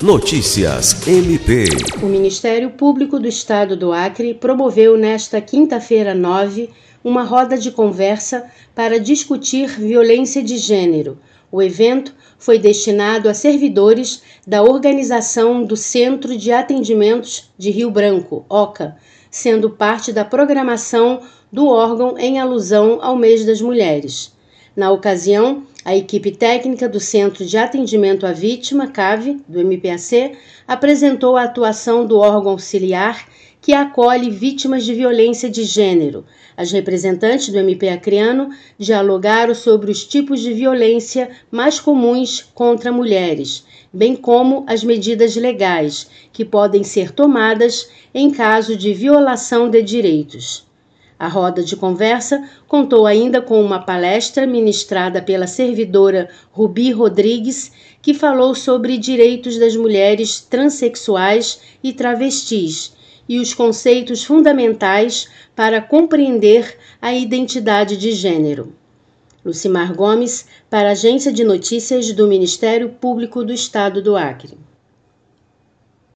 Notícias MP. O Ministério Público do Estado do Acre promoveu nesta quinta-feira 9 uma roda de conversa para discutir violência de gênero. O evento foi destinado a servidores da organização do Centro de Atendimentos de Rio Branco, OCA, sendo parte da programação do órgão em alusão ao mês das mulheres. Na ocasião, a equipe técnica do Centro de Atendimento à Vítima, CAVE, do MPAC, apresentou a atuação do órgão auxiliar que acolhe vítimas de violência de gênero. As representantes do MP Acreano dialogaram sobre os tipos de violência mais comuns contra mulheres, bem como as medidas legais que podem ser tomadas em caso de violação de direitos. A roda de conversa contou ainda com uma palestra ministrada pela servidora Rubi Rodrigues, que falou sobre direitos das mulheres transexuais e travestis e os conceitos fundamentais para compreender a identidade de gênero. Lucimar Gomes, para a Agência de Notícias do Ministério Público do Estado do Acre.